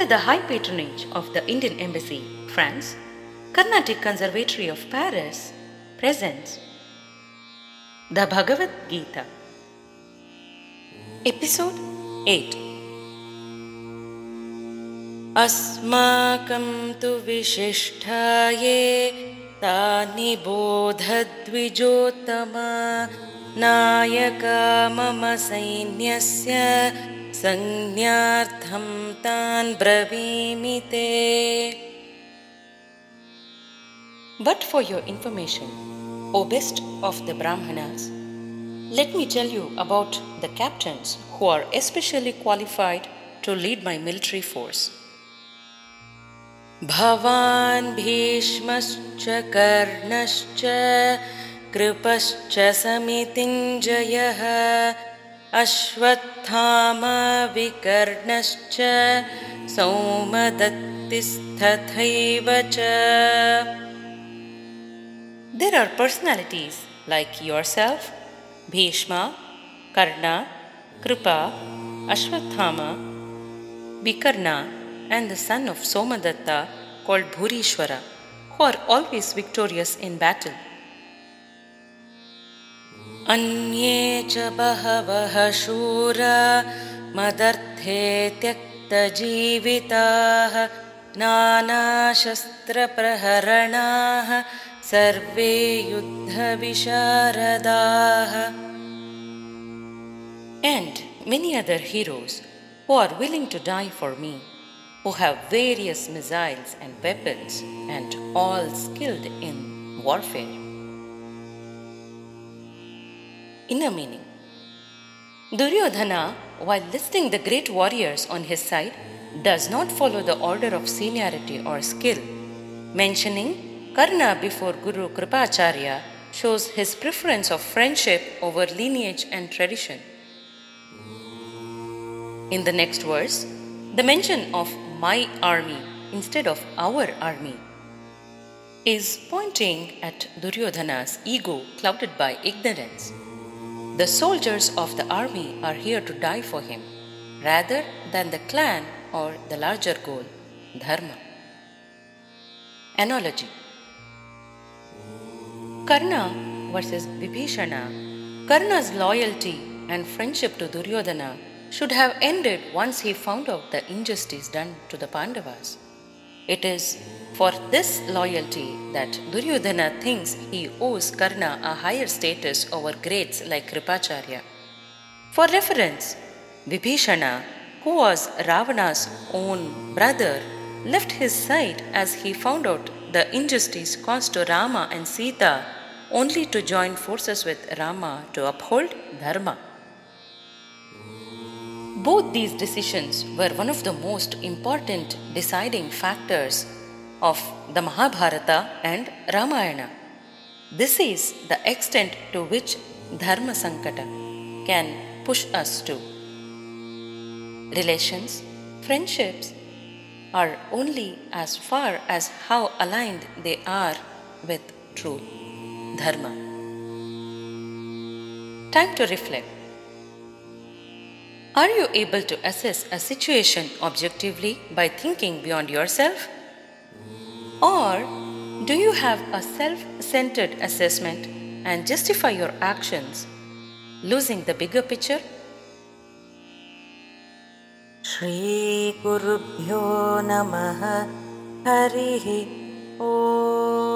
under the high patronage of the Indian Embassy, France, Carnatic Conservatory of Paris presents the Bhagavad Gita. Episode 8 अस्माकं तु विशिष्टाये तानि बोधद्विजोत्तम नायका मम सैन्यस्य संज्ञार्थं तान् ब्रवीमि ते But for your information, O best of the Brahmanas, let me tell you about the captains who are especially qualified to lead my military force. भवान् भीष्मश्च कर्णश्च कृपश्च समितिञ्जयः अश्वत्थामाविकर्णश्च सौमदत्तिस्तथैव च There are personalities like yourself, Bhishma, Karna, Kripa, Ashwatthama, Vikarna and the son of Somadatta called Bhurishrava who are always victorious in battle. अन्ये च बहवः शूरा मदर्थे त्यक्तजीविताः नानाशस्त्रप्रहरणाः सर्वे युद्धविशारदाः And many other heroes who are willing to die for me, who have various missiles and weapons, and all skilled in warfare. Inner meaning Duryodhana, while listing the great warriors on his side, does not follow the order of seniority or skill. Mentioning Karna before Guru Kripacharya shows his preference of friendship over lineage and tradition. In the next verse, the mention of my army instead of our army is pointing at Duryodhana's ego clouded by ignorance. The soldiers of the army are here to die for him rather than the clan or the larger goal, dharma. Analogy Karna versus Vibhishana. Karna's loyalty and friendship to Duryodhana should have ended once he found out the injustice done to the Pandavas. It is for this loyalty that Duryodhana thinks he owes Karna a higher status over greats like Kripacharya. For reference, Vibhishana, who was Ravana's own brother, left his side as he found out the injustice caused to Rama and Sita only to join forces with Rama to uphold Dharma. Both these decisions were one of the most important deciding factors of the Mahabharata and Ramayana. This is the extent to which Dharma Sankata can push us to. Relations, friendships are only as far as how aligned they are with truth, Dharma. Time to reflect. Are you able to assess a situation objectively by thinking beyond yourself? Or do you have a self centered assessment and justify your actions, losing the bigger picture? श्रीगुरुभ्यो नमः हरिः ओ